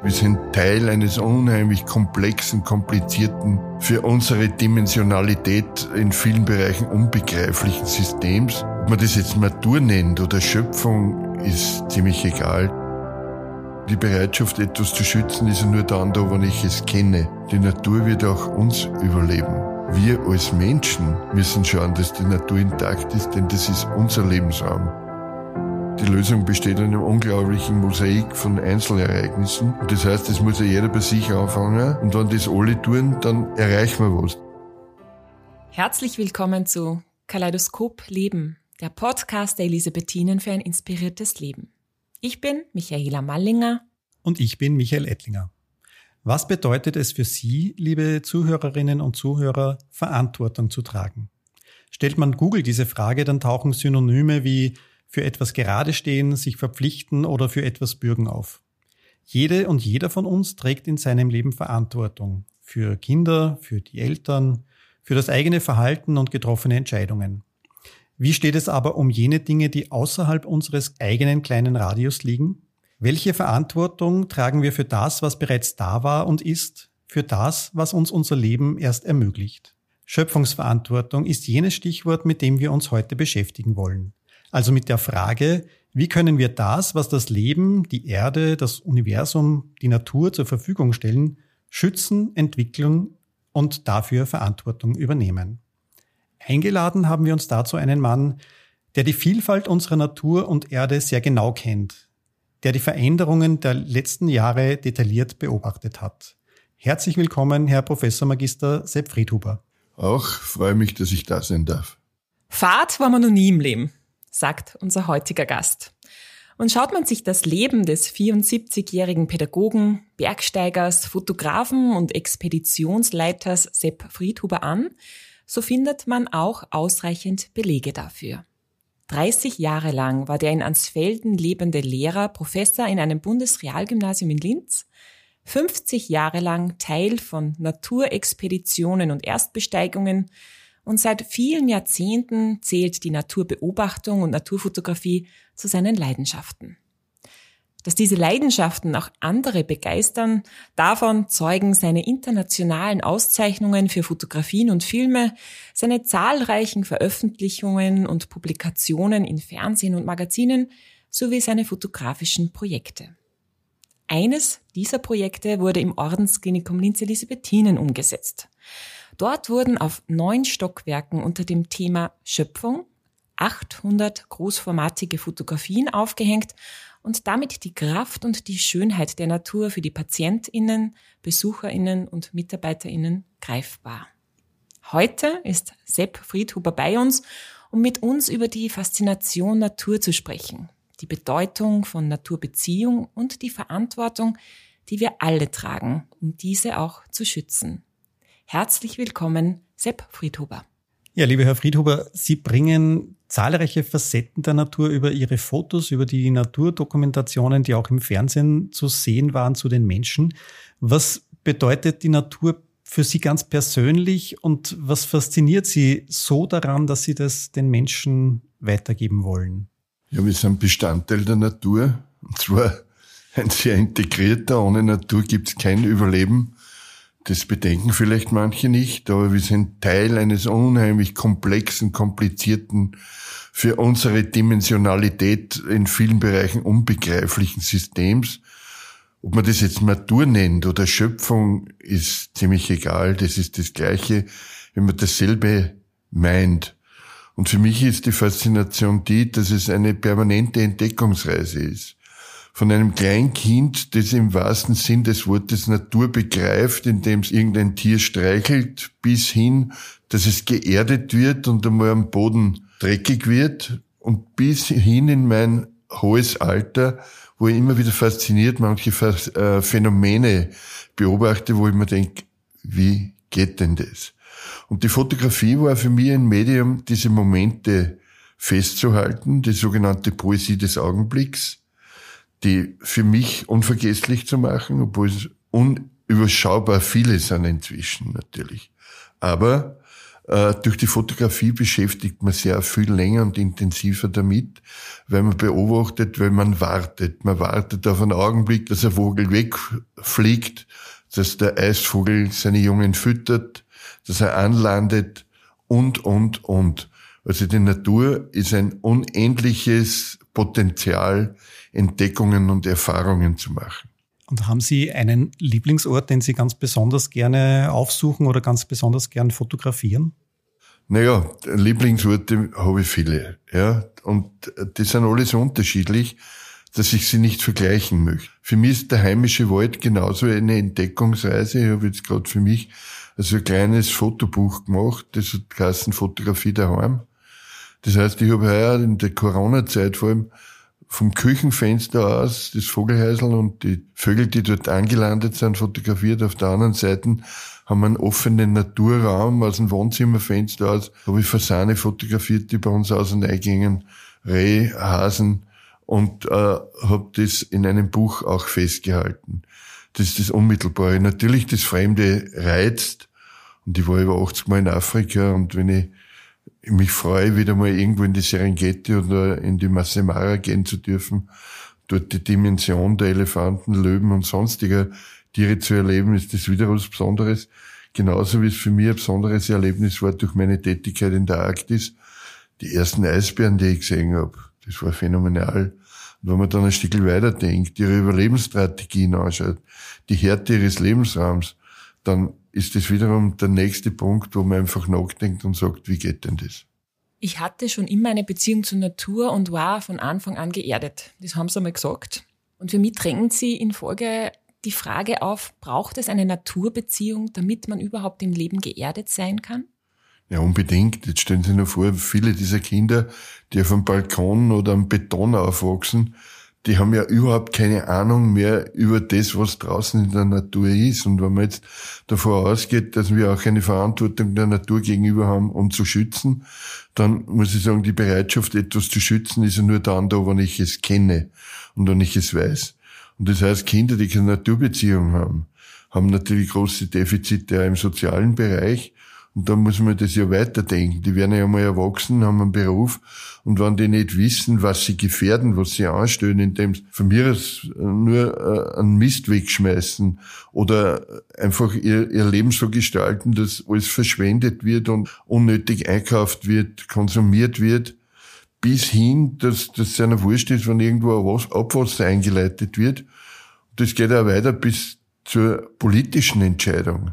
Wir sind Teil eines unheimlich komplexen, komplizierten, für unsere Dimensionalität in vielen Bereichen unbegreiflichen Systems. Ob man das jetzt Natur nennt oder Schöpfung, ist ziemlich egal. Die Bereitschaft, etwas zu schützen, ist nur dann da, wenn ich es kenne. Die Natur wird auch uns überleben. Wir als Menschen müssen schauen, dass die Natur intakt ist, denn das ist unser Lebensraum. Die Lösung besteht in einem unglaublichen Mosaik von Einzelereignissen. Das heißt, es muss ja jeder bei sich anfangen. Und wenn das alle tun, dann erreichen wir was. Herzlich willkommen zu Kaleidoskop Leben, der Podcast der Elisabethinen für ein inspiriertes Leben. Ich bin Michaela Mallinger. Und ich bin Michael Ettlinger. Was bedeutet es für Sie, liebe Zuhörerinnen und Zuhörer, Verantwortung zu tragen? Stellt man Google diese Frage, dann tauchen Synonyme wie für etwas gerade stehen, sich verpflichten oder für etwas bürgen auf. Jede und jeder von uns trägt in seinem Leben Verantwortung für Kinder, für die Eltern, für das eigene Verhalten und getroffene Entscheidungen. Wie steht es aber um jene Dinge, die außerhalb unseres eigenen kleinen Radius liegen? Welche Verantwortung tragen wir für das, was bereits da war und ist, für das, was uns unser Leben erst ermöglicht? Schöpfungsverantwortung ist jenes Stichwort, mit dem wir uns heute beschäftigen wollen. Also mit der Frage, wie können wir das, was das Leben, die Erde, das Universum, die Natur zur Verfügung stellen, schützen, entwickeln und dafür Verantwortung übernehmen. Eingeladen haben wir uns dazu einen Mann, der die Vielfalt unserer Natur und Erde sehr genau kennt, der die Veränderungen der letzten Jahre detailliert beobachtet hat. Herzlich willkommen, Herr Professor Magister Sepp Friedhuber. Auch freue mich, dass ich da sein darf. Fahrt war man noch nie im Leben sagt unser heutiger Gast. Und schaut man sich das Leben des 74-jährigen Pädagogen, Bergsteigers, Fotografen und Expeditionsleiters Sepp Friedhuber an, so findet man auch ausreichend Belege dafür. 30 Jahre lang war der in Ansfelden lebende Lehrer Professor in einem Bundesrealgymnasium in Linz, 50 Jahre lang Teil von Naturexpeditionen und Erstbesteigungen und seit vielen Jahrzehnten zählt die Naturbeobachtung und Naturfotografie zu seinen Leidenschaften. Dass diese Leidenschaften auch andere begeistern, davon zeugen seine internationalen Auszeichnungen für Fotografien und Filme, seine zahlreichen Veröffentlichungen und Publikationen in Fernsehen und Magazinen sowie seine fotografischen Projekte. Eines dieser Projekte wurde im Ordensklinikum Linz Elisabethinen umgesetzt. Dort wurden auf neun Stockwerken unter dem Thema Schöpfung 800 großformatige Fotografien aufgehängt und damit die Kraft und die Schönheit der Natur für die Patientinnen, Besucherinnen und Mitarbeiterinnen greifbar. Heute ist Sepp Friedhuber bei uns, um mit uns über die Faszination Natur zu sprechen, die Bedeutung von Naturbeziehung und die Verantwortung, die wir alle tragen, um diese auch zu schützen. Herzlich willkommen, Sepp Friedhuber. Ja, lieber Herr Friedhuber, Sie bringen zahlreiche Facetten der Natur über Ihre Fotos, über die Naturdokumentationen, die auch im Fernsehen zu sehen waren, zu den Menschen. Was bedeutet die Natur für Sie ganz persönlich und was fasziniert Sie so daran, dass Sie das den Menschen weitergeben wollen? Ja, wir sind Bestandteil der Natur und zwar ein sehr integrierter. Ohne Natur gibt es kein Überleben. Das bedenken vielleicht manche nicht, aber wir sind Teil eines unheimlich komplexen, komplizierten, für unsere Dimensionalität in vielen Bereichen unbegreiflichen Systems. Ob man das jetzt Natur nennt oder Schöpfung, ist ziemlich egal. Das ist das Gleiche, wenn man dasselbe meint. Und für mich ist die Faszination die, dass es eine permanente Entdeckungsreise ist von einem Kleinkind, das im wahrsten Sinn des Wortes Natur begreift, indem es irgendein Tier streichelt, bis hin, dass es geerdet wird und einmal am Boden dreckig wird und bis hin in mein hohes Alter, wo ich immer wieder fasziniert manche äh, Phänomene beobachte, wo ich mir denke, wie geht denn das? Und die Fotografie war für mich ein Medium, diese Momente festzuhalten, die sogenannte Poesie des Augenblicks, die für mich unvergesslich zu machen, obwohl es unüberschaubar viele sind inzwischen natürlich. Aber Äh, durch die Fotografie beschäftigt man sehr viel länger und intensiver damit, weil man beobachtet, weil man wartet. Man wartet auf einen Augenblick, dass ein Vogel wegfliegt, dass der Eisvogel seine Jungen füttert, dass er anlandet und, und, und. Also die Natur ist ein unendliches Potenzial, Entdeckungen und Erfahrungen zu machen. Und haben Sie einen Lieblingsort, den Sie ganz besonders gerne aufsuchen oder ganz besonders gern fotografieren? Naja, Lieblingsorte habe ich viele, ja. Und die sind alles unterschiedlich, dass ich sie nicht vergleichen möchte. Für mich ist der heimische Wald genauso eine Entdeckungsreise. Ich habe jetzt gerade für mich also ein kleines Fotobuch gemacht, das hat geheißen Fotografie daheim. Das heißt, ich habe heuer in der Corona-Zeit vor allem vom Küchenfenster aus das Vogelhäusl und die Vögel, die dort angelandet sind, fotografiert. Auf der anderen Seite haben wir einen offenen Naturraum aus dem Wohnzimmerfenster aus. Habe ich Fasane fotografiert, die bei uns aus und eingingen, Reh, Hasen und äh, habe das in einem Buch auch festgehalten. Das ist das Unmittelbare. Natürlich das Fremde reizt. Und ich war über 80 Mal in Afrika und wenn ich mich freue, wieder mal irgendwo in die Serengeti oder in die Masemara gehen zu dürfen, dort die Dimension der Elefanten, Löwen und sonstiger Tiere zu erleben, ist das wieder was Besonderes. Genauso wie es für mich ein besonderes Erlebnis war durch meine Tätigkeit in der Arktis. Die ersten Eisbären, die ich gesehen habe, das war phänomenal. Und wenn man dann ein Stück weiter denkt, ihre Überlebensstrategien anschaut, die Härte ihres Lebensraums, dann ist das wiederum der nächste Punkt, wo man einfach nachdenkt und sagt, wie geht denn das? Ich hatte schon immer eine Beziehung zur Natur und war von Anfang an geerdet. Das haben sie einmal gesagt. Und für mich drängt sie in Folge die Frage auf, braucht es eine Naturbeziehung, damit man überhaupt im Leben geerdet sein kann? Ja, unbedingt. Jetzt stellen Sie sich nur vor, viele dieser Kinder, die auf dem Balkon oder am Beton aufwachsen, die haben ja überhaupt keine Ahnung mehr über das, was draußen in der Natur ist. Und wenn man jetzt davor ausgeht, dass wir auch eine Verantwortung der Natur gegenüber haben, um zu schützen, dann muss ich sagen, die Bereitschaft, etwas zu schützen, ist ja nur dann da, wenn ich es kenne und wenn ich es weiß. Und das heißt, Kinder, die keine Naturbeziehung haben, haben natürlich große Defizite auch im sozialen Bereich und da muss man das ja weiterdenken. Die werden ja mal erwachsen, haben einen Beruf. Und wenn die nicht wissen, was sie gefährden, was sie anstellen, indem sie von mir aus nur äh, einen Mist wegschmeißen oder einfach ihr, ihr Leben so gestalten, dass alles verschwendet wird und unnötig einkauft wird, konsumiert wird, bis hin, dass das seiner wurscht ist, wenn irgendwo ein Abwasser eingeleitet wird. Das geht auch weiter bis zur politischen Entscheidung.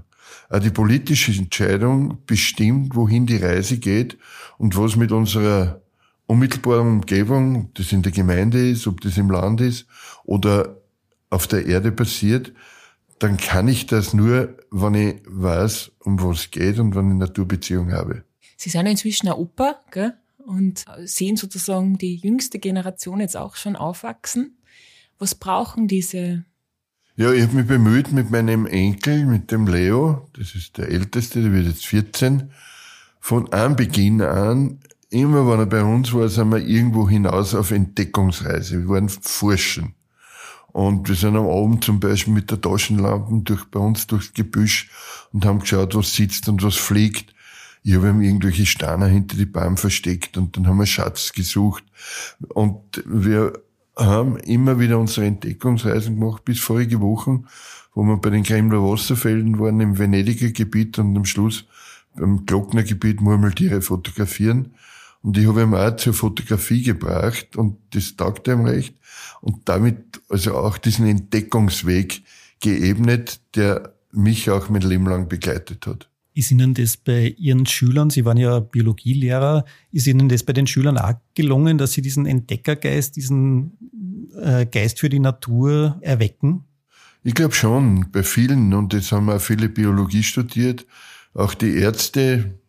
Auch die politische Entscheidung bestimmt, wohin die Reise geht und was mit unserer unmittelbaren Umgebung, ob das in der Gemeinde ist, ob das im Land ist oder auf der Erde passiert, dann kann ich das nur, wenn ich weiß, um was es geht und wenn ich Naturbeziehung habe. Sie sind ja inzwischen ein Opa, gell? Und sehen sozusagen die jüngste Generation jetzt auch schon aufwachsen. Was brauchen diese ja, ich habe mich bemüht mit meinem Enkel, mit dem Leo, das ist der Älteste, der wird jetzt 14, von Anbeginn an, immer wenn er bei uns war, sind wir irgendwo hinaus auf Entdeckungsreise. Wir waren forschen. Und wir sind am Abend zum Beispiel mit der Taschenlampe durch, bei uns durchs Gebüsch und haben geschaut, was sitzt und was fliegt. Ich habe ihm irgendwelche Steine hinter die Baum versteckt und dann haben wir Schatz gesucht. Und wir haben immer wieder unsere Entdeckungsreisen gemacht, bis vorige Wochen, wo wir bei den Kremler Wasserfällen waren, im Venediger Gebiet und am Schluss beim Glockner Gebiet Murmeltiere fotografieren. Und ich habe ihm auch zur Fotografie gebracht und das taugt ihm recht. Und damit also auch diesen Entdeckungsweg geebnet, der mich auch mein Leben lang begleitet hat. Ist Ihnen das bei Ihren Schülern, Sie waren ja Biologielehrer, ist Ihnen das bei den Schülern auch gelungen, dass Sie diesen Entdeckergeist, diesen äh, Geist für die Natur erwecken? Ich glaube schon, bei vielen, und jetzt haben auch viele Biologie studiert, auch die Ärzte,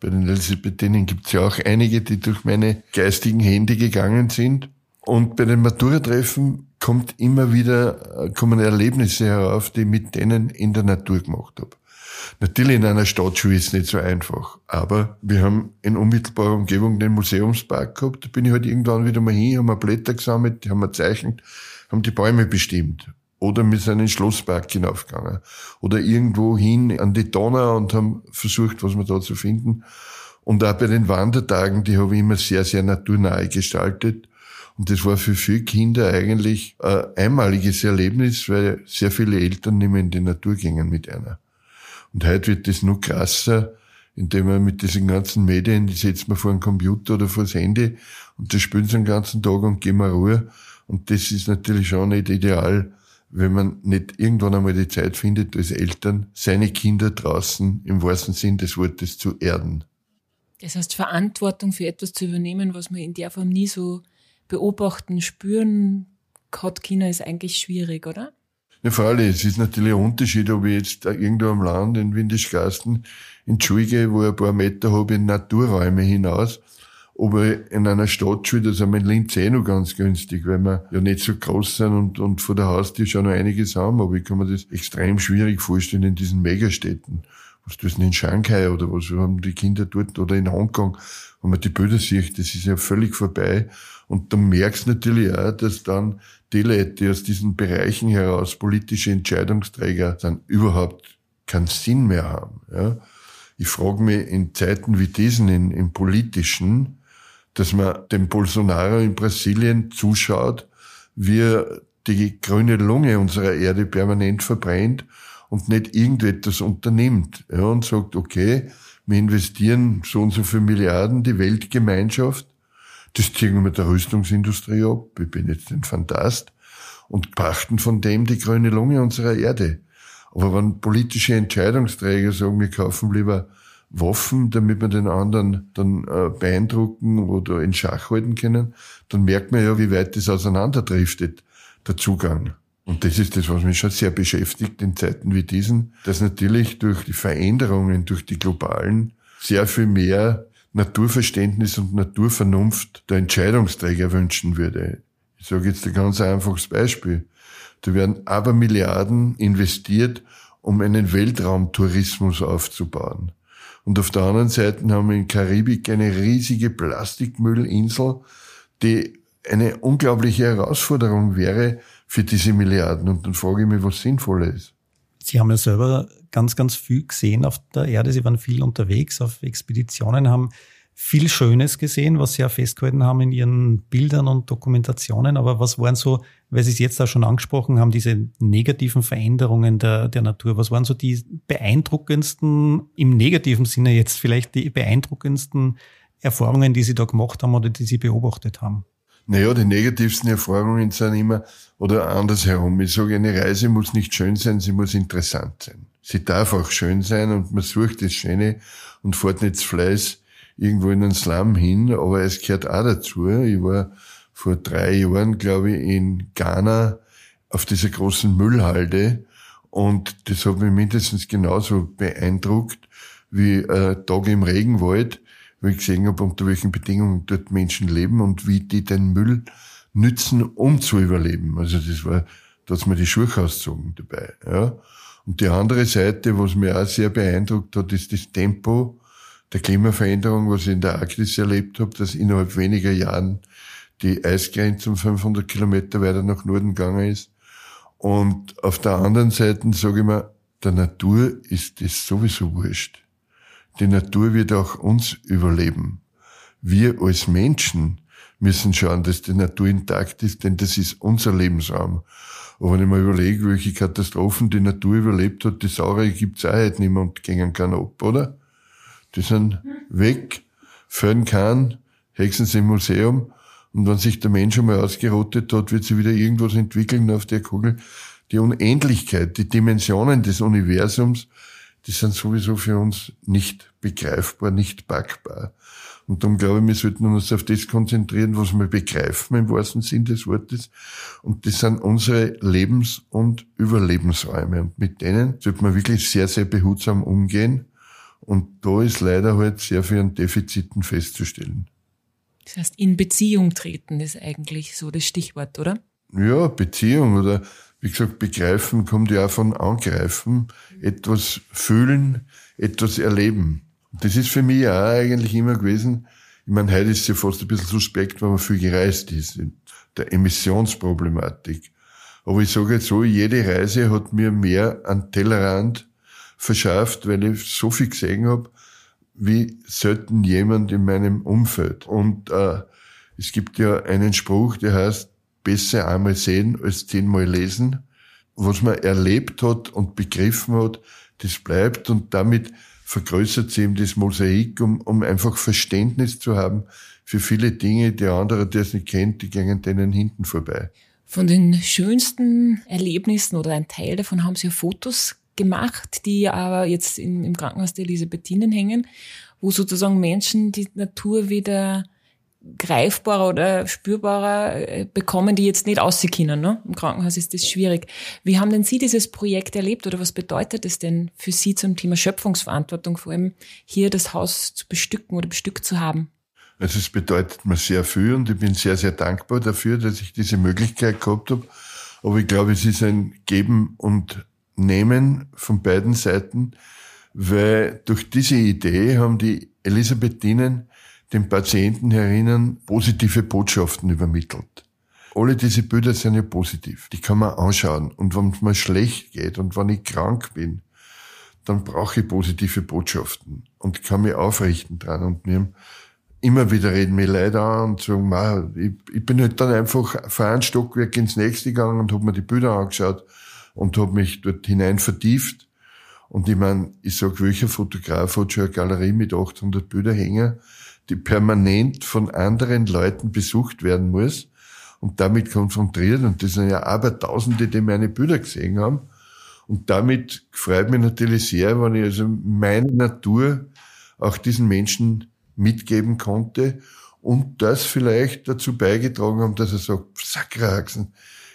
bei den Elisabethinen gibt es ja auch einige, die durch meine geistigen Hände gegangen sind. Und bei den Matura-Treffen kommt immer wieder, äh, kommen Erlebnisse herauf, die ich mit denen in der Natur gemacht habe. Natürlich in einer Stadtschule ist es nicht so einfach. Aber wir haben in unmittelbarer Umgebung den Museumspark gehabt. Da bin ich halt irgendwann wieder mal hin, haben wir Blätter gesammelt, haben wir gezeichnet, haben die Bäume bestimmt. Oder wir sind in den Schlosspark hinaufgegangen. Oder irgendwo hin an die Donau und haben versucht, was wir da zu finden. Und auch bei den Wandertagen, die habe ich immer sehr, sehr naturnahe gestaltet. Und das war für viele Kinder eigentlich ein einmaliges Erlebnis, weil sehr viele Eltern nicht mehr in die Natur gingen mit einer. Und heute wird das nur krasser, indem man mit diesen ganzen Medien, die setzt man vor den Computer oder vor das Handy und das spielen sie den ganzen Tag und gehen mal Ruhe. Und das ist natürlich schon nicht ideal, wenn man nicht irgendwann einmal die Zeit findet, als Eltern seine Kinder draußen im wahrsten Sinn des Wortes zu erden. Das heißt, Verantwortung für etwas zu übernehmen, was man in der Form nie so beobachten, spüren hat, Kinder, ist eigentlich schwierig, oder? Ja, freilich, es ist natürlich ein Unterschied, ob ich jetzt irgendwo am Land in Windischgasten in die Schule gehe, wo ich ein paar Meter habe in Naturräume hinaus, aber in einer Stadt schon, das haben wir in Linz eh noch ganz günstig, weil wir ja nicht so groß sind und, und vor der Haustür schon noch einiges haben, aber ich kann mir das extrem schwierig vorstellen in diesen Megastädten. Was du in Shanghai oder was haben die Kinder dort oder in Hongkong, wo man die Bilder sieht, das ist ja völlig vorbei. Und du merkst natürlich auch, dass dann die Leute, die aus diesen Bereichen heraus politische Entscheidungsträger dann überhaupt keinen Sinn mehr haben. Ja. Ich frage mich in Zeiten wie diesen, in, im politischen, dass man dem Bolsonaro in Brasilien zuschaut, wie er die grüne Lunge unserer Erde permanent verbrennt und nicht irgendetwas unternimmt ja, und sagt, okay, wir investieren so und so viele Milliarden, die Weltgemeinschaft, das ziehen wir mit der Rüstungsindustrie ab, ich bin jetzt ein Fantast, und pachten von dem die grüne Lunge unserer Erde. Aber wenn politische Entscheidungsträger sagen, wir kaufen lieber Waffen, damit wir den anderen dann äh, beeindrucken oder in Schach halten können, dann merkt man ja, wie weit das auseinanderdriftet, der Zugang. Und das ist das, was mich schon sehr beschäftigt in Zeiten wie diesen, dass natürlich durch die Veränderungen, durch die globalen, sehr viel mehr Naturverständnis und Naturvernunft der Entscheidungsträger wünschen würde. Ich sage jetzt ein ganz einfaches Beispiel. Da werden aber Milliarden investiert, um einen Weltraumtourismus aufzubauen. Und auf der anderen Seite haben wir in Karibik eine riesige Plastikmüllinsel, die eine unglaubliche Herausforderung wäre für diese Milliarden. Und dann frage ich mich, was sinnvoll ist. Sie haben ja selber ganz, ganz viel gesehen auf der Erde. Sie waren viel unterwegs auf Expeditionen, haben viel Schönes gesehen, was Sie ja festgehalten haben in Ihren Bildern und Dokumentationen. Aber was waren so, weil Sie es jetzt auch schon angesprochen haben, diese negativen Veränderungen der, der Natur? Was waren so die beeindruckendsten, im negativen Sinne jetzt vielleicht die beeindruckendsten Erfahrungen, die Sie da gemacht haben oder die Sie beobachtet haben? Naja, die negativsten Erfahrungen sind immer, oder andersherum. Ich sage, eine Reise muss nicht schön sein, sie muss interessant sein. Sie darf auch schön sein und man sucht das Schöne und fährt nicht Fleiß irgendwo in den Slum hin, aber es gehört auch dazu. Ich war vor drei Jahren, glaube ich, in Ghana auf dieser großen Müllhalde und das hat mich mindestens genauso beeindruckt wie ein Tag im Regenwald, wo ich gesehen habe, unter welchen Bedingungen dort Menschen leben und wie die den Müll nützen, um zu überleben. Also das war, da hat mir die Schuhe ausgezogen dabei. Ja. Und die andere Seite, was mir auch sehr beeindruckt hat, ist das Tempo, der Klimaveränderung, was ich in der Arktis erlebt habe, dass innerhalb weniger Jahren die Eisgrenze um 500 Kilometer weiter nach Norden gegangen ist. Und auf der anderen Seite sage ich mir, der Natur ist das sowieso wurscht. Die Natur wird auch uns überleben. Wir als Menschen müssen schauen, dass die Natur intakt ist, denn das ist unser Lebensraum. Aber wenn ich mir überlege, welche Katastrophen die Natur überlebt hat, die Saure gibt's auch heute nicht mehr und gehen kann ab, oder? Die sind weg, kann, hexen sie im Museum. Und wenn sich der Mensch einmal ausgerottet hat, wird sie wieder irgendwas entwickeln auf der Kugel. Die Unendlichkeit, die Dimensionen des Universums, die sind sowieso für uns nicht begreifbar, nicht packbar. Und darum glaube ich, wir sollten uns auf das konzentrieren, was wir begreifen im wahrsten Sinn des Wortes. Und das sind unsere Lebens- und Überlebensräume. Und mit denen sollte man wirklich sehr, sehr behutsam umgehen und da ist leider halt sehr viel an Defiziten festzustellen. Das heißt, in Beziehung treten ist eigentlich so das Stichwort, oder? Ja, Beziehung oder wie gesagt, begreifen kommt ja auch von angreifen, etwas fühlen, etwas erleben. Das ist für mich auch eigentlich immer gewesen, ich meine, heute ist es ja fast ein bisschen suspekt, weil man viel gereist ist, in der Emissionsproblematik. Aber ich sage jetzt so, jede Reise hat mir mehr an Tellerrand verschafft, weil ich so viel gesehen habe, wie selten jemand in meinem Umfeld. Und äh, es gibt ja einen Spruch, der heißt, besser einmal sehen als zehnmal lesen. Was man erlebt hat und begriffen hat, das bleibt und damit vergrößert sich eben das Mosaik, um, um einfach Verständnis zu haben für viele Dinge, die andere, der es nicht kennt, die gehen denen hinten vorbei. Von den schönsten Erlebnissen oder ein Teil davon haben Sie ja Fotos gemacht, die aber jetzt im Krankenhaus der Elisabethinen hängen, wo sozusagen Menschen die Natur wieder greifbarer oder spürbarer äh, bekommen, die jetzt nicht aussehen Ne? Im Krankenhaus ist das schwierig. Wie haben denn Sie dieses Projekt erlebt oder was bedeutet es denn für Sie zum Thema Schöpfungsverantwortung, vor allem hier das Haus zu bestücken oder bestückt zu haben? Also es bedeutet mir sehr viel und ich bin sehr, sehr dankbar dafür, dass ich diese Möglichkeit gehabt habe. Aber ich glaube, es ist ein Geben und Nehmen von beiden Seiten, weil durch diese Idee haben die Elisabethinen den Patienten herinnen positive Botschaften übermittelt. Alle diese Bilder sind ja positiv. Die kann man anschauen. Und wenn es mir schlecht geht und wenn ich krank bin, dann brauche ich positive Botschaften und kann mich aufrichten dran. Und mir immer wieder reden mir Leute an und sagen, ich, ich bin halt dann einfach von einem Stockwerk ins nächste gegangen und habe mir die Bilder angeschaut und habe mich dort hinein vertieft. Und ich meine, ich sag, welcher Fotograf hat schon eine Galerie mit 800 Bilder hängen? Die permanent von anderen Leuten besucht werden muss und damit konfrontiert. Und das sind ja Abertausende, die meine Bilder gesehen haben. Und damit freut mich natürlich sehr, wenn ich also meine Natur auch diesen Menschen mitgeben konnte und das vielleicht dazu beigetragen haben, dass er sagt, Sackraxen,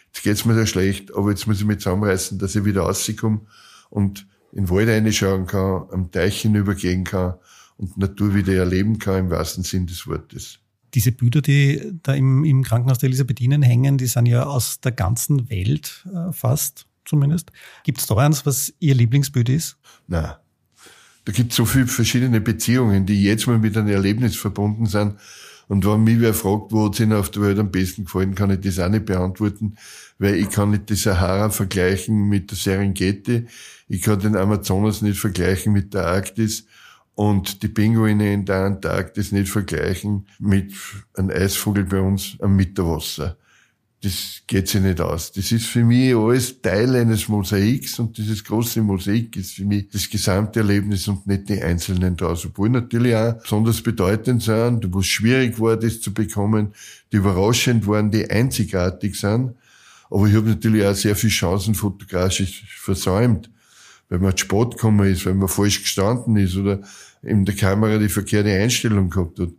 jetzt geht's mir da schlecht, aber jetzt muss ich mich zusammenreißen, dass ich wieder rauskomme und in den Wald reinschauen kann, am Teich hinübergehen kann und Natur wieder erleben kann im wahrsten Sinn des Wortes. Diese Bilder, die da im, im Krankenhaus der Elisabethinen hängen, die sind ja aus der ganzen Welt äh, fast zumindest. Gibt es da eins, was Ihr Lieblingsbild ist? Nein. Da gibt es so viele verschiedene Beziehungen, die jetzt mal mit einem Erlebnis verbunden sind. Und wenn mich wer fragt, wo es Ihnen auf der Welt am besten gefallen, kann ich das auch nicht beantworten, weil ich kann nicht die Sahara vergleichen mit der Serengeti, ich kann den Amazonas nicht vergleichen mit der Arktis und die Pinguine in der Antarktis nicht vergleichen mit einem Eisvogel bei uns am Mitterwasser. Das geht sich nicht aus. Das ist für mich alles Teil eines Mosaiks und dieses große Mosaik ist für mich das gesamte Erlebnis und nicht die einzelnen draus. Obwohl natürlich auch besonders bedeutend sind, wo es schwierig war, das zu bekommen, die überraschend waren, die einzigartig sind. Aber ich habe natürlich auch sehr viele Chancen fotografisch versäumt weil man zu spät gekommen ist, weil man falsch gestanden ist oder in der Kamera die verkehrte Einstellung gehabt hat.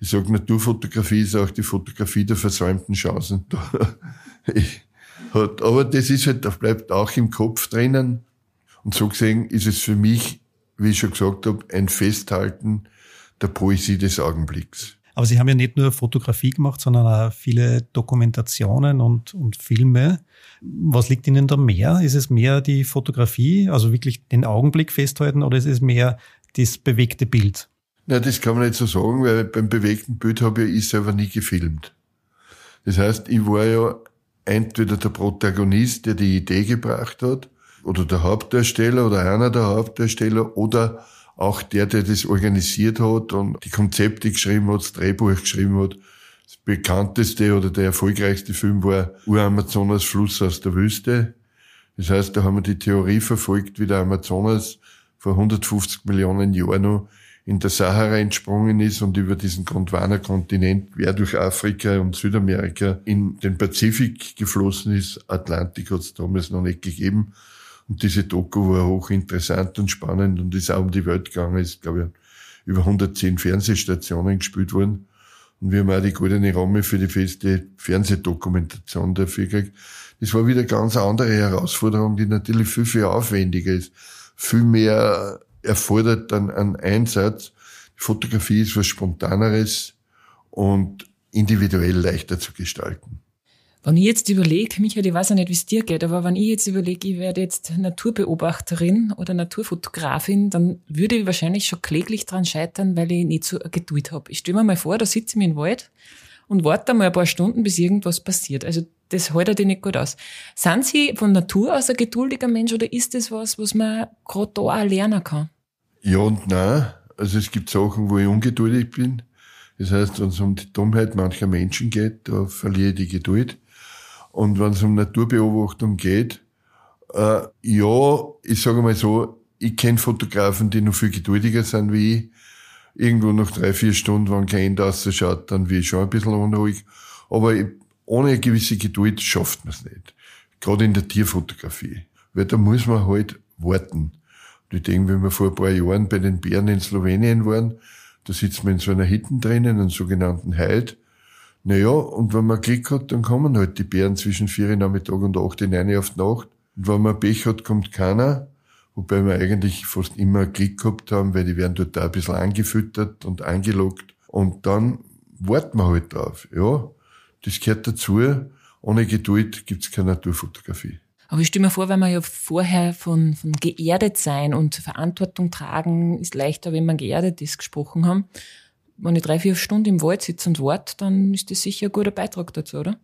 Ich sage, Naturfotografie ist auch die Fotografie der versäumten Chancen. aber das ist halt, das bleibt auch im Kopf drinnen. Und so gesehen ist es für mich, wie ich schon gesagt habe, ein Festhalten der Poesie des Augenblicks. Aber Sie haben ja nicht nur Fotografie gemacht, sondern auch viele Dokumentationen und, und Filme. Was liegt Ihnen da mehr? Ist es mehr die Fotografie, also wirklich den Augenblick festhalten, oder ist es mehr das bewegte Bild? Na, das kann man nicht so sagen, weil beim bewegten Bild habe ich selber nie gefilmt. Das heißt, ich war ja entweder der Protagonist, der die Idee gebracht hat, oder der Hauptdarsteller oder einer der Hauptdarsteller oder auch der, der das organisiert hat und die Konzepte geschrieben hat, das Drehbuch geschrieben hat. Das bekannteste oder der erfolgreichste Film war Uramazonas Fluss aus der Wüste. Das heißt, da haben wir die Theorie verfolgt, wie der Amazonas vor 150 Millionen Jahren noch in der Sahara entsprungen ist und über diesen Gondwana-Kontinent quer durch Afrika und Südamerika in den Pazifik geflossen ist. Atlantik hat es damals noch nicht gegeben. Und diese Doku war hochinteressant und spannend und ist auch um die Welt gegangen. Ist, glaube ich, über 110 Fernsehstationen gespielt worden. Und wir haben auch die goldene Ramme für die feste Fernsehdokumentation dafür gekriegt. Das war wieder eine ganz andere Herausforderung, die natürlich viel, viel aufwendiger ist. Viel mehr erfordert dann einen Einsatz. Die Fotografie ist was Spontaneres und individuell leichter zu gestalten. Wenn ich jetzt überlege, Michael, ich weiß ja nicht, wie es dir geht, aber wenn ich jetzt überlege, ich werde jetzt Naturbeobachterin oder Naturfotografin, dann würde ich wahrscheinlich schon kläglich dran scheitern, weil ich nicht so Geduld habe. Ich stelle mir mal vor, da sitze ich im Wald und warte mal ein paar Stunden, bis irgendwas passiert. Also das haltet ihr nicht gut aus. Sind Sie von Natur aus ein geduldiger Mensch oder ist das was, was man gerade da auch lernen kann? Ja und nein. Also es gibt Sachen, wo ich ungeduldig bin. Das heißt, wenn es um die Dummheit mancher Menschen geht, da verliere ich die Geduld. Und wenn es um Naturbeobachtung geht, äh, ja, ich sage mal so, ich kenne Fotografen, die noch viel geduldiger sind wie ich. Irgendwo nach drei, vier Stunden, wenn kein Ende ausschaut, dann bin ich schon ein bisschen unruhig. Aber ich, ohne eine gewisse Geduld schafft man es nicht. Gerade in der Tierfotografie. Weil da muss man halt warten. Und ich denke, wenn wir vor ein paar Jahren bei den Bären in Slowenien waren, da sitzt man in so einer Hütte drinnen, einem sogenannten Heid. Naja, und wenn man Glück hat, dann kommen halt die Bären zwischen vier Uhr Nachmittag und acht in eine auf die Nacht. Und wenn man Pech hat, kommt keiner. Wobei wir eigentlich fast immer Glück gehabt haben, weil die werden dort auch ein bisschen angefüttert und angelockt. Und dann warten wir halt drauf. Ja, das gehört dazu. Ohne Geduld gibt's keine Naturfotografie. Aber ich stelle mir vor, wenn man ja vorher von, von geerdet sein und Verantwortung tragen ist leichter, wenn man geerdet ist, gesprochen haben. Wenn ich drei, vier Stunden im Wald sitze und warte, dann ist das sicher ein guter Beitrag dazu, oder?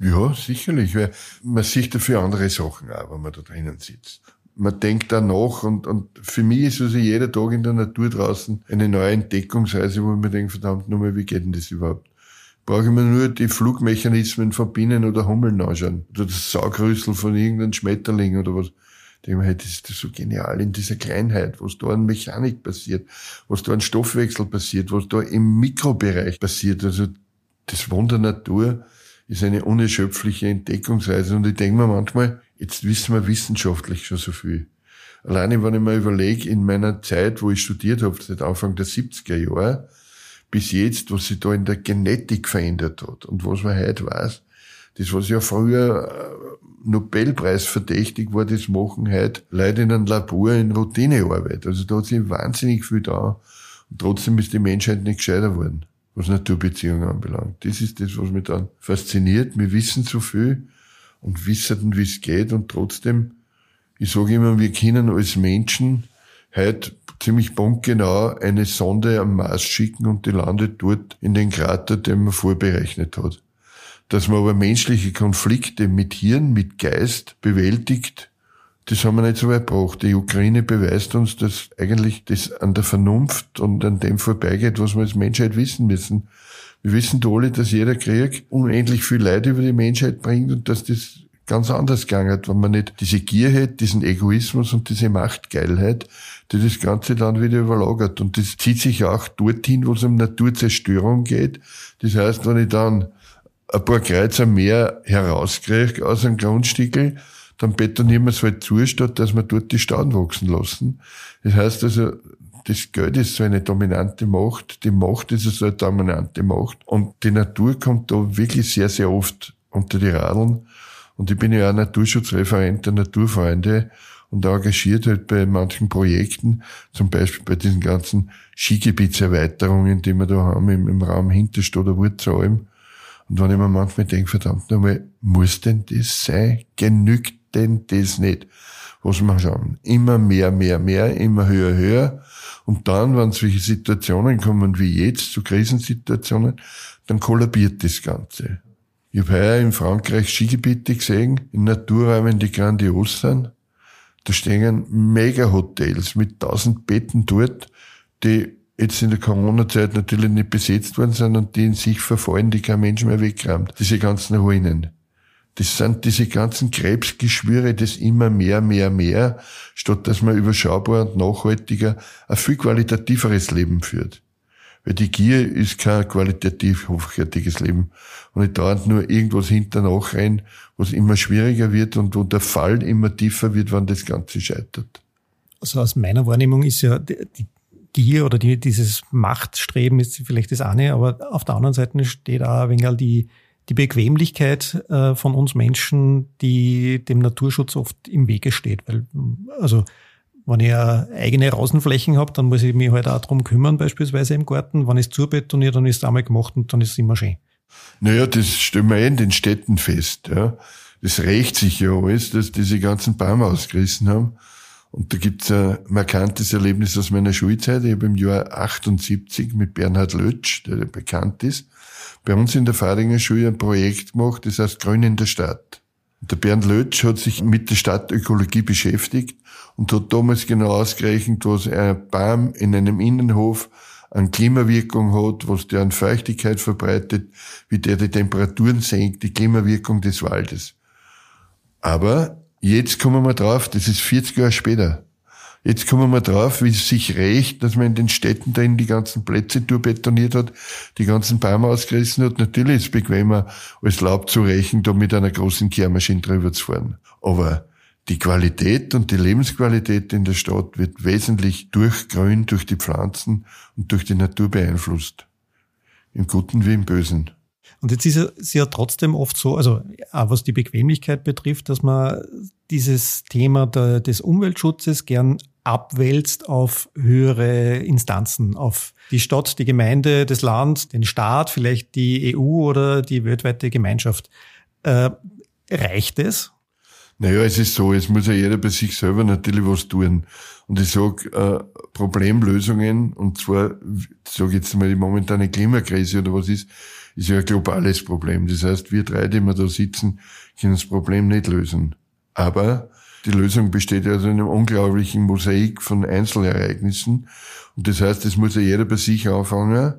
Ja, sicherlich, weil man sieht dafür andere Sachen auch, wenn man da drinnen sitzt. Man denkt da nach und, und für mich ist also jeder Tag in der Natur draußen eine neue Entdeckungsreise, wo ich mir denke, verdammt nochmal, wie geht denn das überhaupt? Brauche ich mir nur die Flugmechanismen von Bienen oder Hummeln anschauen. Oder das Saugrüssel von irgendeinem Schmetterling oder was. Denke das ist so genial in dieser Kleinheit, was da an Mechanik passiert, was da an Stoffwechsel passiert, was da im Mikrobereich passiert. Also das Wunder Natur ist eine unerschöpfliche Entdeckungsreise. Und ich denke mir manchmal, jetzt wissen wir wissenschaftlich schon so viel. Alleine, wenn ich mir überlege, in meiner Zeit, wo ich studiert habe, seit Anfang der 70er Jahre, bis jetzt, was sich da in der Genetik verändert hat und was man heute weiß, das, was ja früher äh, Nobelpreis verdächtig war, das machen heute Leute in einem Labor in Routinearbeit. Also da hat sich wahnsinnig viel da. Und trotzdem ist die Menschheit nicht gescheiter worden was Naturbeziehungen anbelangt. Das ist das, was mich dann fasziniert. Wir wissen so viel und wissen, wie es geht und trotzdem, ich sage immer, wir können als Menschen heute ziemlich punktgenau eine Sonde am Mars schicken und die landet dort in den Krater, den man vorberechnet hat. Dass man aber menschliche Konflikte mit Hirn, mit Geist bewältigt, das haben wir nicht so weit gebracht. Die Ukraine beweist uns, dass eigentlich das an der Vernunft und an dem vorbeigeht, was wir als Menschheit wissen müssen. Wir wissen alle, dass jeder Krieg unendlich viel Leid über die Menschheit bringt und dass das ganz anders gegangen hat, wenn man nicht diese Gier hätte, diesen Egoismus und diese Machtgeilheit, die das Ganze dann wieder überlagert. Und das zieht sich auch dorthin, wo es um Naturzerstörung geht. Das heißt, wenn ich dann ein paar Kreuzer mehr herauskriege aus einem Grundstickel, dann betonieren wir es halt zu, statt dass wir dort die Stauden wachsen lassen. Das heißt also, das Geld ist so eine dominante Macht, die Macht ist so eine dominante Macht und die Natur kommt da wirklich sehr, sehr oft unter die Radeln. Und ich bin ja auch Naturschutzreferent der Naturfreunde und engagiert halt bei manchen Projekten, zum Beispiel bei diesen ganzen Skigebietserweiterungen, die wir da haben im, im Raum Hinterstadt oder Wurzalm. Und wenn ich mir manchmal denke, verdammt nochmal, muss denn das sein? Genügt denn das nicht? Was wir schauen. Immer mehr, mehr, mehr, immer höher, höher. Und dann, wenn solche Situationen kommen wie jetzt, zu Krisensituationen, dann kollabiert das Ganze. Ich habe heuer in Frankreich Skigebiete gesehen, in Naturräumen, die grandios sind. Da stehen Mega-Hotels mit tausend Betten dort, die jetzt in der Corona-Zeit natürlich nicht besetzt worden sind und die in sich verfallen, die kein Mensch mehr wegräumt. Diese ganzen Ruinen. Das sind diese ganzen Krebsgeschwüre, das immer mehr, mehr, mehr, statt dass man überschaubar und nachhaltiger ein viel qualitativeres Leben führt. Weil die Gier ist kein qualitativ hochwertiges Leben. Und ich dauernd nur irgendwas hinter rein, was immer schwieriger wird und wo der Fall immer tiefer wird, wann das Ganze scheitert. Also aus meiner Wahrnehmung ist ja die Gier oder die, dieses Machtstreben ist vielleicht das eine, aber auf der anderen Seite steht auch ein wenig die, die Bequemlichkeit äh, von uns Menschen, die dem Naturschutz oft im Wege steht. Weil, also, wenn ich eigene Rasenflächen habe, dann muss ich mich halt auch drum kümmern, beispielsweise im Garten. Wenn ich es zubetoniere, dann ist es einmal gemacht und dann ist es immer schön. Naja, das stellen wir eh in den Städten fest. Ja. Das rächt sich ja alles, dass diese ganzen Bäume ausgerissen haben. Und da gibt's ein markantes Erlebnis aus meiner Schulzeit. Ich habe im Jahr 78 mit Bernhard Lötsch, der bekannt ist, bei uns in der Fadinger Schule ein Projekt gemacht, das heißt Grün in der Stadt. Der Bernd Lötsch hat sich mit der Stadtökologie beschäftigt und hat damals genau ausgerechnet, was ein Baum in einem Innenhof an Klimawirkung hat, was der an Feuchtigkeit verbreitet, wie der die Temperaturen senkt, die Klimawirkung des Waldes. Aber jetzt kommen wir drauf, das ist 40 Jahre später. Jetzt kommen wir drauf, wie es sich rächt, dass man in den Städten da in die ganzen Plätze durchbetoniert hat, die ganzen Bäume ausgerissen hat. Natürlich ist es bequemer, als Laub zu rächen, da mit einer großen Kehrmaschine drüber zu fahren. Aber die Qualität und die Lebensqualität in der Stadt wird wesentlich durch Grün, durch die Pflanzen und durch die Natur beeinflusst. Im Guten wie im Bösen. Und jetzt ist es ja trotzdem oft so, also auch was die Bequemlichkeit betrifft, dass man dieses Thema der, des Umweltschutzes gern abwälzt auf höhere Instanzen, auf die Stadt, die Gemeinde, das Land, den Staat, vielleicht die EU oder die weltweite Gemeinschaft. Äh, reicht es? Naja, es ist so, es muss ja jeder bei sich selber natürlich was tun. Und ich sage, äh, Problemlösungen, und zwar, sage jetzt mal die momentane Klimakrise oder was ist, ist ja ein globales Problem. Das heißt, wir drei, die wir da sitzen, können das Problem nicht lösen. Aber die Lösung besteht ja aus einem unglaublichen Mosaik von Einzelereignissen. Und das heißt, es muss ja jeder bei sich anfangen.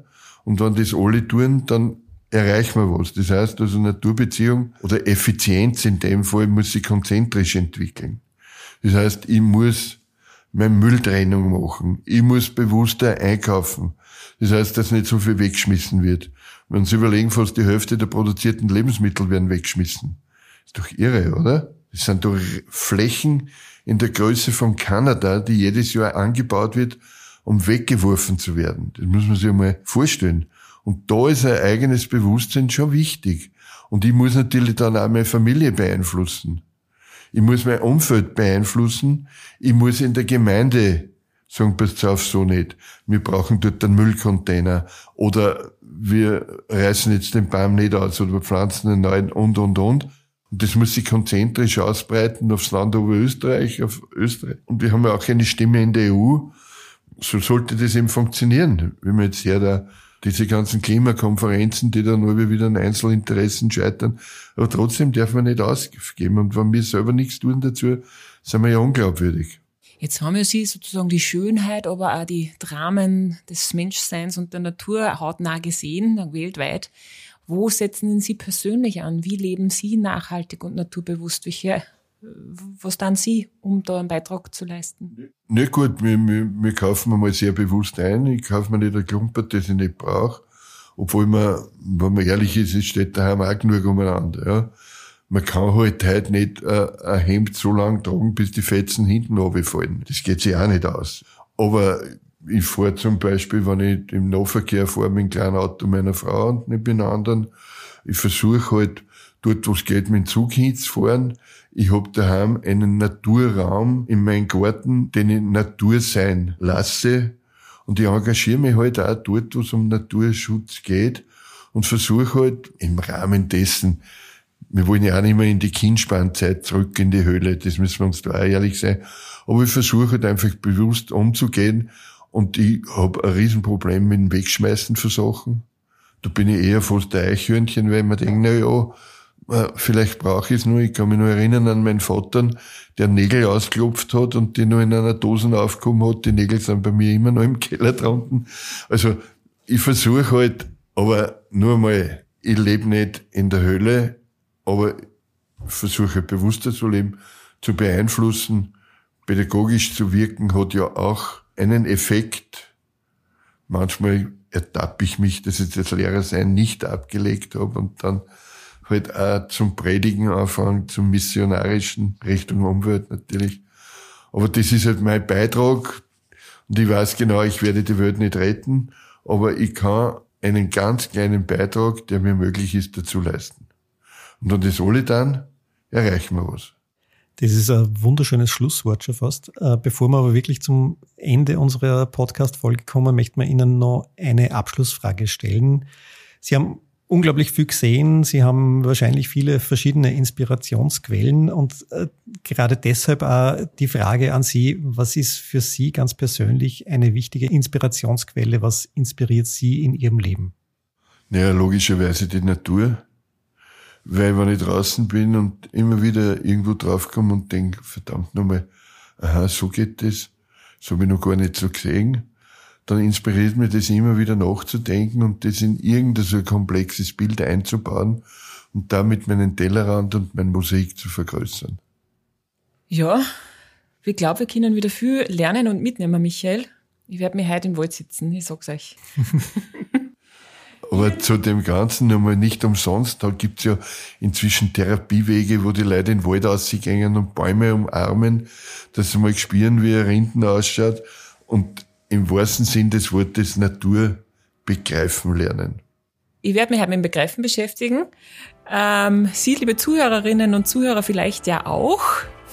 Und wenn das alle tun, dann erreichen wir was. Das heißt also Naturbeziehung oder Effizienz in dem Fall muss sich konzentrisch entwickeln. Das heißt, ich muss meine Mülltrennung machen. Ich muss bewusster einkaufen. Das heißt, dass nicht so viel weggeschmissen wird. Wenn Sie überlegen, fast die Hälfte der produzierten Lebensmittel werden weggeschmissen. Ist doch irre, oder? Das sind doch Flächen in der Größe von Kanada, die jedes Jahr angebaut wird, um weggeworfen zu werden. Das muss man sich einmal vorstellen. Und da ist ein eigenes Bewusstsein schon wichtig. Und ich muss natürlich dann auch meine Familie beeinflussen. Ich muss mein Umfeld beeinflussen. Ich muss in der Gemeinde sagen, passt auf, so nicht. Wir brauchen dort einen Müllcontainer. Oder wir reißen jetzt den Baum nicht aus oder wir pflanzen einen neuen und, und, und. Und das muss sich konzentrisch ausbreiten aufs Land Oberösterreich, auf Österreich. Und wir haben ja auch eine Stimme in der EU. So sollte das eben funktionieren. Wenn man jetzt her da diese ganzen Klimakonferenzen, die dann nur wieder an Einzelinteressen scheitern. Aber trotzdem darf man nicht ausgeben. Und wenn wir selber nichts tun dazu, sind wir ja unglaubwürdig. Jetzt haben ja Sie sozusagen die Schönheit, aber auch die Dramen des Menschseins und der Natur hautnah gesehen, weltweit. Wo setzen Sie persönlich an? Wie leben Sie nachhaltig und naturbewusst? Welche, was tun Sie, um da einen Beitrag zu leisten? Na gut, wir, wir, wir kaufen mal sehr bewusst ein. Ich kaufe mir nicht ein Klumpert, das ich nicht brauche. Obwohl man, wenn man ehrlich ist, es steht daheim auch genug umeinander. Ja man kann halt heute nicht äh, ein Hemd so lang tragen, bis die Fetzen hinten runterfallen. Das geht sich auch nicht aus. Aber ich fahre zum Beispiel, wenn ich im Nahverkehr fahre mit einem kleinen Auto meiner Frau und nicht mit einem anderen, ich versuche halt, dort, wo es geht, mit dem Zug hinzufahren. Ich hab daheim einen Naturraum in meinem Garten, den ich Natur sein lasse. Und ich engagiere mich halt auch dort, wo es um Naturschutz geht und versuche halt im Rahmen dessen, wir wollen ja auch nicht mehr in die Kindspannzeit zurück in die Höhle, das müssen wir uns da auch ehrlich sein. Aber ich versuche halt einfach bewusst umzugehen und ich habe ein Riesenproblem mit dem Wegschmeißen von Sachen. Da bin ich eher fast der Eichhörnchen, weil man denkt, na ja, äh, vielleicht brauche ich es nur. Ich kann mich nur erinnern an meinen Vater, der Nägel ausklopft hat und die nur in einer Dose aufgekommen hat. Die Nägel sind bei mir immer noch im Keller drunten. Also ich versuche halt, aber nur mal, ich lebe nicht in der Hölle, aber versuche bewusster zu leben, zu beeinflussen, pädagogisch zu wirken, hat ja auch einen Effekt. Manchmal ertappe ich mich, dass ich das Lehrersein nicht abgelegt habe und dann halt auch zum Predigen anfangen, zum missionarischen Richtung Umwelt natürlich. Aber das ist halt mein Beitrag und ich weiß genau, ich werde die Welt nicht retten, aber ich kann einen ganz kleinen Beitrag, der mir möglich ist, dazu leisten. Und wenn das alle dann, erreichen wir was. Das ist ein wunderschönes Schlusswort schon fast. Äh, bevor wir aber wirklich zum Ende unserer Podcast-Folge kommen, möchten wir Ihnen noch eine Abschlussfrage stellen. Sie haben unglaublich viel gesehen. Sie haben wahrscheinlich viele verschiedene Inspirationsquellen und äh, gerade deshalb auch die Frage an Sie, was ist für Sie ganz persönlich eine wichtige Inspirationsquelle? Was inspiriert Sie in Ihrem Leben? Naja, logischerweise die Natur. Weil wenn ich draußen bin und immer wieder irgendwo draufkomme und denke, verdammt nochmal, aha, so geht das, so habe ich noch gar nicht so gesehen, dann inspiriert mich das immer wieder nachzudenken und das in irgendein so ein komplexes Bild einzubauen und damit meinen Tellerrand und mein Mosaik zu vergrößern. Ja, ich glaube, wir können wieder viel lernen und mitnehmen, Michael. Ich werde mir heute im Wald sitzen, ich sag's euch. Aber zu dem Ganzen nochmal nicht umsonst, da gibt's ja inzwischen Therapiewege, wo die Leute in den Wald ausgehen und Bäume umarmen, dass sie mal spüren, wie ein Rinden ausschaut und im wahrsten Sinn des Wortes Natur begreifen lernen. Ich werde mich heute mit dem Begreifen beschäftigen. Ähm, Sie, liebe Zuhörerinnen und Zuhörer, vielleicht ja auch.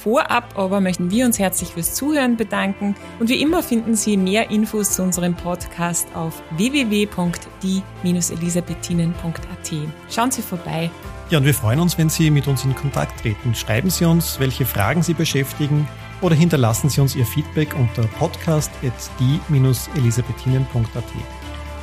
Vorab aber möchten wir uns herzlich fürs Zuhören bedanken und wie immer finden Sie mehr Infos zu unserem Podcast auf www.die-elisabethinen.at. Schauen Sie vorbei. Ja, und wir freuen uns, wenn Sie mit uns in Kontakt treten. Schreiben Sie uns, welche Fragen Sie beschäftigen oder hinterlassen Sie uns Ihr Feedback unter podcast.die-elisabethinen.at.